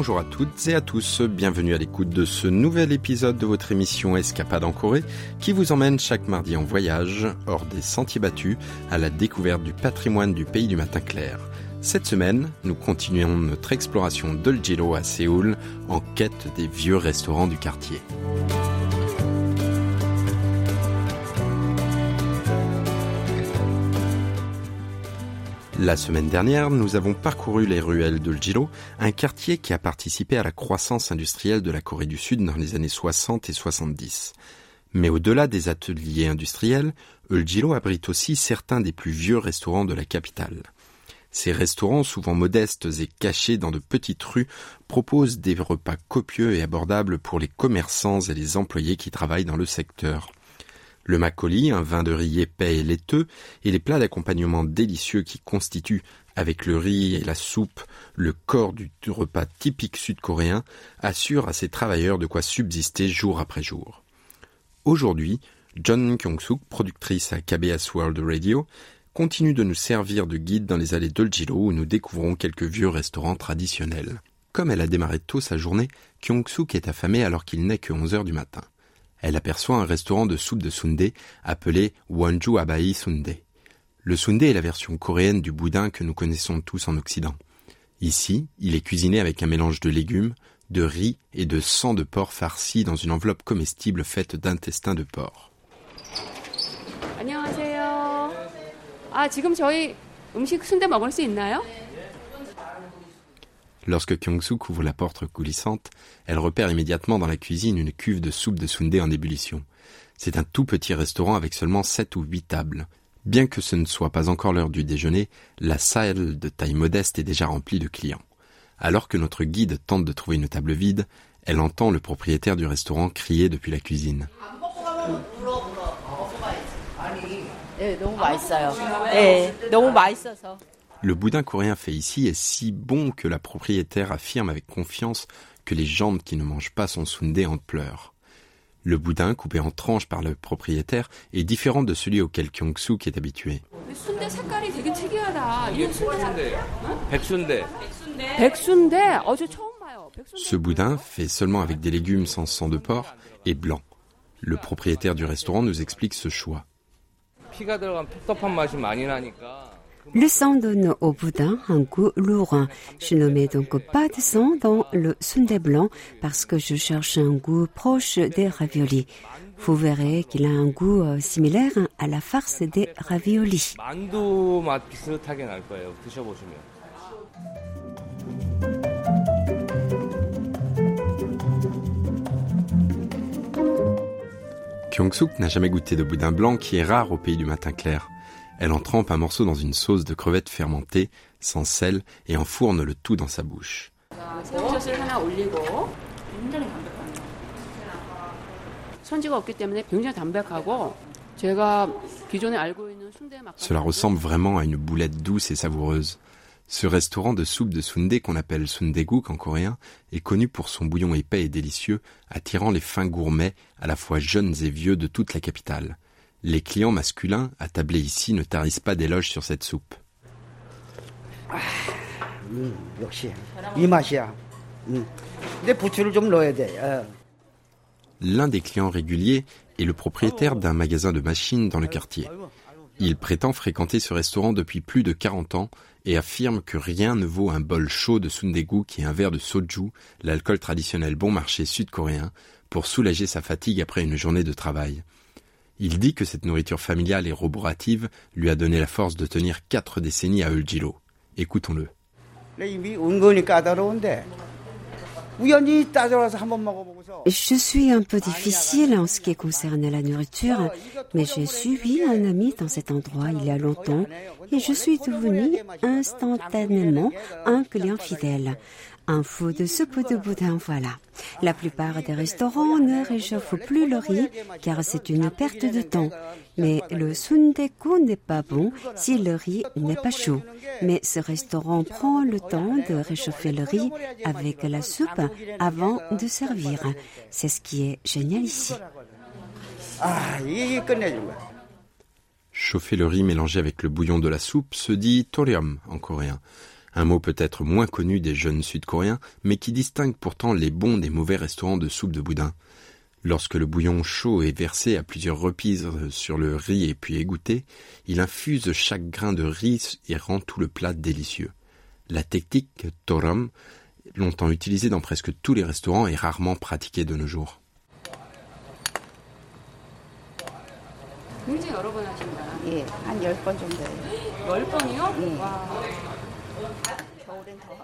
Bonjour à toutes et à tous, bienvenue à l'écoute de ce nouvel épisode de votre émission Escapade en Corée qui vous emmène chaque mardi en voyage hors des sentiers battus à la découverte du patrimoine du pays du matin clair. Cette semaine, nous continuons notre exploration d'Oljiro à Séoul en quête des vieux restaurants du quartier. La semaine dernière, nous avons parcouru les ruelles de un quartier qui a participé à la croissance industrielle de la Corée du Sud dans les années 60 et 70. Mais au-delà des ateliers industriels, Ljilo abrite aussi certains des plus vieux restaurants de la capitale. Ces restaurants, souvent modestes et cachés dans de petites rues, proposent des repas copieux et abordables pour les commerçants et les employés qui travaillent dans le secteur le makgeolli, un vin de riz épais et laiteux, et les plats d'accompagnement délicieux qui constituent, avec le riz et la soupe, le corps du repas typique sud-coréen, assurent à ces travailleurs de quoi subsister jour après jour. Aujourd'hui, John Kyung-suk, productrice à KBS World Radio, continue de nous servir de guide dans les allées d'Oljiro où nous découvrons quelques vieux restaurants traditionnels. Comme elle a démarré tôt sa journée, Kyung-suk est affamé alors qu'il n'est que 11 heures du matin elle aperçoit un restaurant de soupe de sundae appelé Wonju Abai Sundae. Le sundae est la version coréenne du boudin que nous connaissons tous en Occident. Ici, il est cuisiné avec un mélange de légumes, de riz et de sang de porc farci dans une enveloppe comestible faite d'intestins de porc. Lorsque Kyung-suk ouvre la porte coulissante, elle repère immédiatement dans la cuisine une cuve de soupe de sundae en ébullition. C'est un tout petit restaurant avec seulement sept ou huit tables. Bien que ce ne soit pas encore l'heure du déjeuner, la salle de taille modeste est déjà remplie de clients. Alors que notre guide tente de trouver une table vide, elle entend le propriétaire du restaurant crier depuis la cuisine. Le boudin coréen fait ici est si bon que la propriétaire affirme avec confiance que les jambes qui ne mangent pas son sundae en pleurent. Le boudin, coupé en tranches par le propriétaire, est différent de celui auquel Kyung-suk est habitué. Ce boudin, fait seulement avec des légumes sans sang de porc, est blanc. Le propriétaire du restaurant nous explique ce choix. Le sang donne au boudin un goût lourd. Je ne mets donc pas de sang dans le sundae blanc parce que je cherche un goût proche des raviolis. Vous verrez qu'il a un goût euh, similaire à la farce des raviolis. Kyung-suk n'a jamais goûté de boudin blanc qui est rare au pays du matin clair. Elle en trempe un morceau dans une sauce de crevettes fermentées, sans sel, et enfourne le tout dans sa bouche. Cela ressemble vraiment à une boulette douce et savoureuse. Ce restaurant de soupe de sundae qu'on appelle sundeguk en coréen est connu pour son bouillon épais et délicieux, attirant les fins gourmets, à la fois jeunes et vieux de toute la capitale. Les clients masculins, attablés ici, ne tarissent pas d'éloges sur cette soupe. L'un des clients réguliers est le propriétaire d'un magasin de machines dans le quartier. Il prétend fréquenter ce restaurant depuis plus de 40 ans et affirme que rien ne vaut un bol chaud de sundegu qui est un verre de soju, l'alcool traditionnel bon marché sud-coréen, pour soulager sa fatigue après une journée de travail. Il dit que cette nourriture familiale et roborative lui a donné la force de tenir quatre décennies à Eulgilo. Écoutons-le. Je suis un peu difficile en ce qui concerne la nourriture, mais j'ai suivi un ami dans cet endroit il y a longtemps et je suis devenu instantanément un client fidèle. Un fou de soupe de boudin, voilà. La plupart des restaurants ne réchauffent plus le riz car c'est une perte de temps. Mais le sundeku n'est pas bon si le riz n'est pas chaud. Mais ce restaurant prend le temps de réchauffer le riz avec la soupe avant de servir. C'est ce qui est génial ici. Chauffer le riz mélangé avec le bouillon de la soupe se dit torium en coréen. Un mot peut-être moins connu des jeunes sud-coréens, mais qui distingue pourtant les bons des mauvais restaurants de soupe de boudin. Lorsque le bouillon chaud est versé à plusieurs reprises sur le riz et puis égoutté, il infuse chaque grain de riz et rend tout le plat délicieux. La technique toram, longtemps utilisée dans presque tous les restaurants, est rarement pratiquée de nos jours.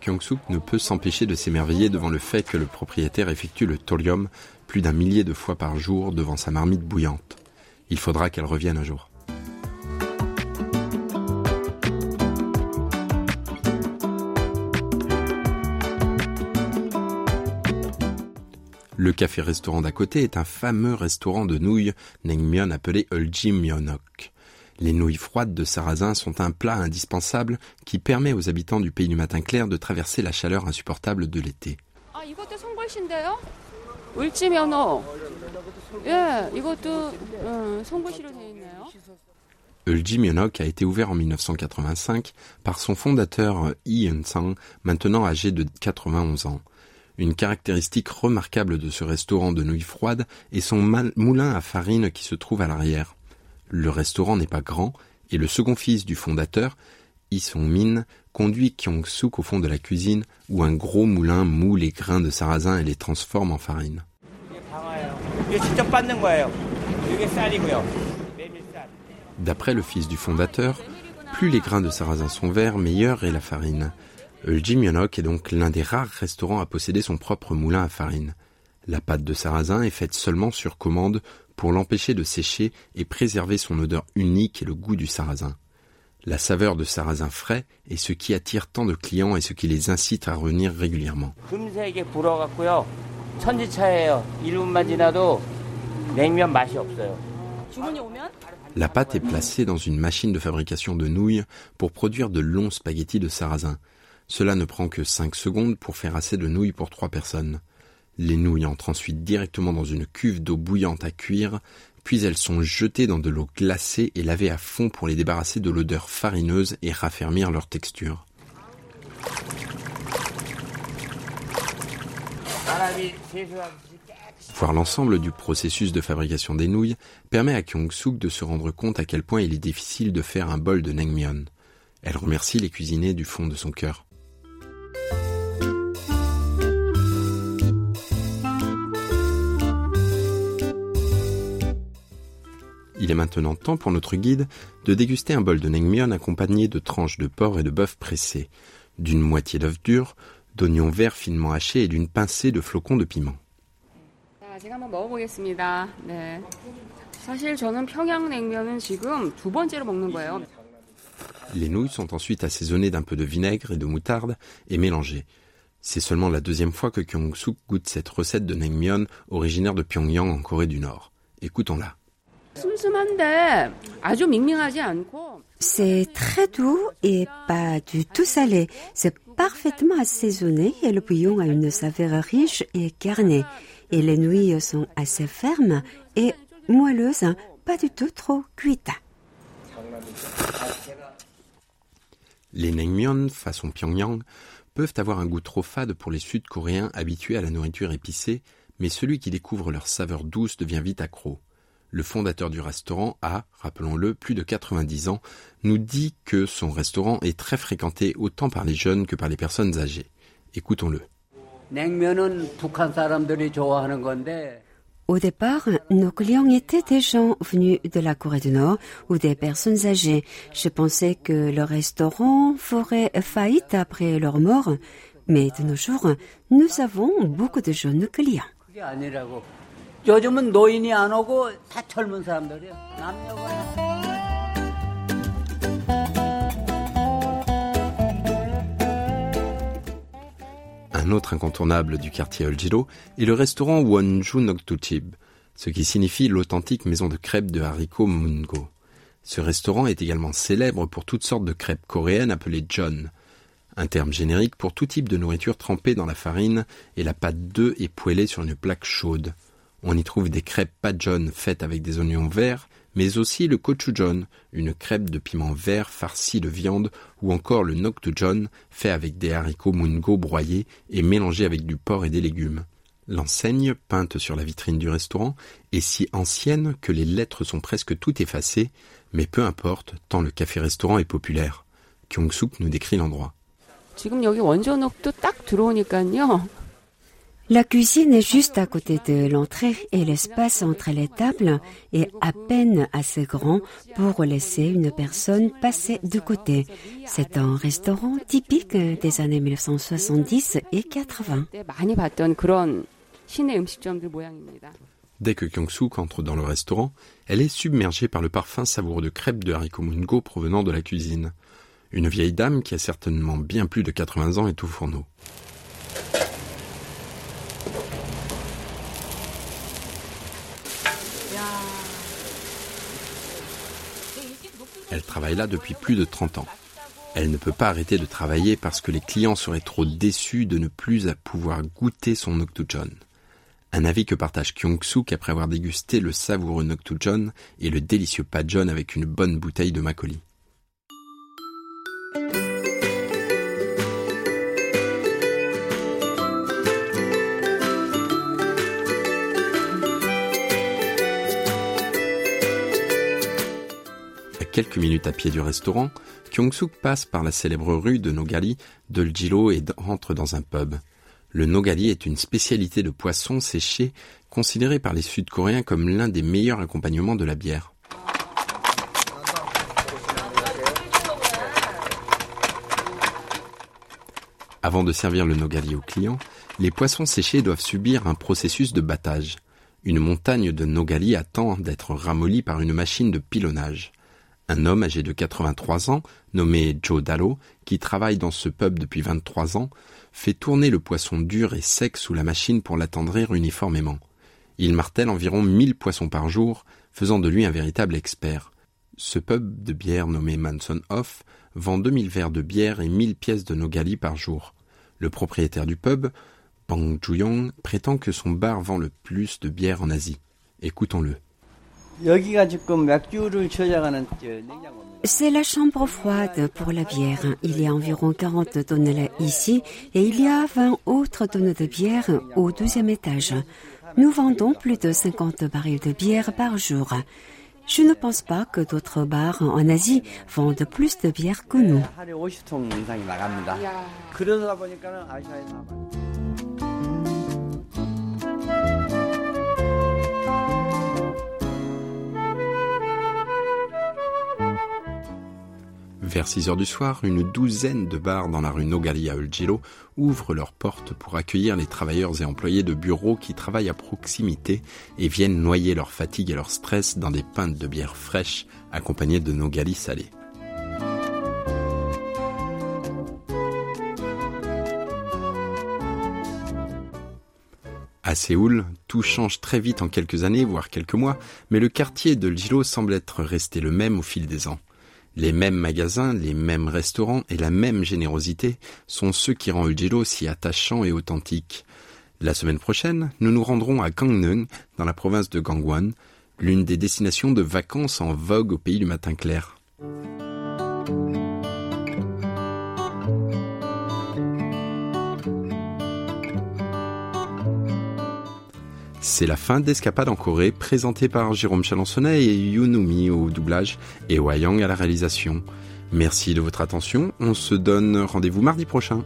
Kyung-suk ne peut s'empêcher de s'émerveiller devant le fait que le propriétaire effectue le thorium plus d'un millier de fois par jour devant sa marmite bouillante. Il faudra qu'elle revienne un jour. Le café-restaurant d'à côté est un fameux restaurant de nouilles naengmyeon appelé Myeonok. Les nouilles froides de sarrasin sont un plat indispensable qui permet aux habitants du pays du matin clair de traverser la chaleur insupportable de l'été. Ah, Myeonok a été ouvert en 1985 par son fondateur Lee Eun-sang, maintenant âgé de 91 ans. Une caractéristique remarquable de ce restaurant de nouilles froides est son moulin à farine qui se trouve à l'arrière. Le restaurant n'est pas grand et le second fils du fondateur, Yi Song-min, conduit Kyung-suk au fond de la cuisine où un gros moulin moule les grains de sarrasin et les transforme en farine. D'après le fils du fondateur, plus les grains de sarrasin sont verts, meilleure est la farine. Jim Yonok est donc l'un des rares restaurants à posséder son propre moulin à farine. La pâte de sarrasin est faite seulement sur commande pour l'empêcher de sécher et préserver son odeur unique et le goût du sarrasin. La saveur de sarrasin frais est ce qui attire tant de clients et ce qui les incite à revenir régulièrement. La pâte est placée dans une machine de fabrication de nouilles pour produire de longs spaghettis de sarrasin. Cela ne prend que 5 secondes pour faire assez de nouilles pour 3 personnes. Les nouilles entrent ensuite directement dans une cuve d'eau bouillante à cuire, puis elles sont jetées dans de l'eau glacée et lavées à fond pour les débarrasser de l'odeur farineuse et raffermir leur texture. Voir l'ensemble du processus de fabrication des nouilles permet à Kyung-suk de se rendre compte à quel point il est difficile de faire un bol de naengmyeon. Elle remercie les cuisiniers du fond de son cœur. Il est maintenant temps pour notre guide de déguster un bol de naengmyeon accompagné de tranches de porc et de bœuf pressés, d'une moitié d'œuf dur, d'oignons verts finement hachés et d'une pincée de flocons de piment. Les nouilles sont ensuite assaisonnées d'un peu de vinaigre et de moutarde et mélangées. C'est seulement la deuxième fois que Kyung-suk goûte cette recette de naengmyeon originaire de Pyongyang en Corée du Nord. Écoutons-la. C'est très doux et pas du tout salé. C'est parfaitement assaisonné et le bouillon a une saveur riche et carnée. Et les nouilles sont assez fermes et moelleuses, pas du tout trop cuites. Les naengmyeon façon Pyongyang peuvent avoir un goût trop fade pour les Sud-Coréens habitués à la nourriture épicée, mais celui qui découvre leur saveur douce devient vite accro le fondateur du restaurant a, rappelons-le, plus de 90 ans, nous dit que son restaurant est très fréquenté autant par les jeunes que par les personnes âgées. Écoutons-le. Au départ, nos clients étaient des gens venus de la Corée du Nord ou des personnes âgées. Je pensais que le restaurant ferait faillite après leur mort, mais de nos jours, nous avons beaucoup de jeunes clients. Un autre incontournable du quartier Oljiro est le restaurant Wonju Noktuchib, ce qui signifie l'authentique maison de crêpes de haricots Mungo. Ce restaurant est également célèbre pour toutes sortes de crêpes coréennes appelées John, un terme générique pour tout type de nourriture trempée dans la farine et la pâte d'œuf et poêlée sur une plaque chaude. On y trouve des crêpes jaune faites avec des oignons verts, mais aussi le gochujang, une crêpe de piment vert farcie de viande, ou encore le noktujon, fait avec des haricots mungo broyés et mélangés avec du porc et des légumes. L'enseigne, peinte sur la vitrine du restaurant, est si ancienne que les lettres sont presque toutes effacées, mais peu importe, tant le café-restaurant est populaire. Kyung-suk nous décrit l'endroit. La cuisine est juste à côté de l'entrée et l'espace entre les tables est à peine assez grand pour laisser une personne passer de côté. C'est un restaurant typique des années 1970 et 80. Dès que Kyung-suk entre dans le restaurant, elle est submergée par le parfum savoureux de crêpes de haricots mungo provenant de la cuisine. Une vieille dame qui a certainement bien plus de 80 ans est au fourneau. Elle travaille là depuis plus de 30 ans. Elle ne peut pas arrêter de travailler parce que les clients seraient trop déçus de ne plus pouvoir goûter son Noktujon. Un avis que partage Kyung-suk après avoir dégusté le savoureux Noktujon et le délicieux Pajon avec une bonne bouteille de Makoli. Quelques minutes à pied du restaurant, Kyung-suk passe par la célèbre rue de Nogali de Ljilo et rentre dans un pub. Le Nogali est une spécialité de poisson séché considérée par les Sud-Coréens comme l'un des meilleurs accompagnements de la bière. Avant de servir le Nogali aux clients, les poissons séchés doivent subir un processus de battage. Une montagne de Nogali attend d'être ramollie par une machine de pilonnage. Un homme âgé de 83 ans, nommé Joe Dallo, qui travaille dans ce pub depuis 23 ans, fait tourner le poisson dur et sec sous la machine pour l'attendrir uniformément. Il martèle environ 1000 poissons par jour, faisant de lui un véritable expert. Ce pub de bière nommé Manson Off vend 2000 verres de bière et 1000 pièces de nogali par jour. Le propriétaire du pub, Bang Juyong, prétend que son bar vend le plus de bière en Asie. Écoutons-le. C'est la chambre froide pour la bière. Il y a environ 40 tonnes ici et il y a 20 autres tonnes de bière au deuxième étage. Nous vendons plus de 50 barils de bière par jour. Je ne pense pas que d'autres bars en Asie vendent plus de bière que nous. Vers 6 heures du soir, une douzaine de bars dans la rue Nogali à Uljilo ouvrent leurs portes pour accueillir les travailleurs et employés de bureaux qui travaillent à proximité et viennent noyer leur fatigue et leur stress dans des pintes de bière fraîche accompagnées de Nogali salés. À Séoul, tout change très vite en quelques années, voire quelques mois, mais le quartier de Ljilo semble être resté le même au fil des ans. Les mêmes magasins, les mêmes restaurants et la même générosité sont ceux qui rendent Uljilo si attachant et authentique. La semaine prochaine, nous nous rendrons à Gangneung, dans la province de Gangwon, l'une des destinations de vacances en vogue au pays du matin clair. C'est la fin d'Escapade en Corée, présentée par Jérôme Chalençonnet et Yunumi au doublage et Wayang à la réalisation. Merci de votre attention, on se donne rendez-vous mardi prochain.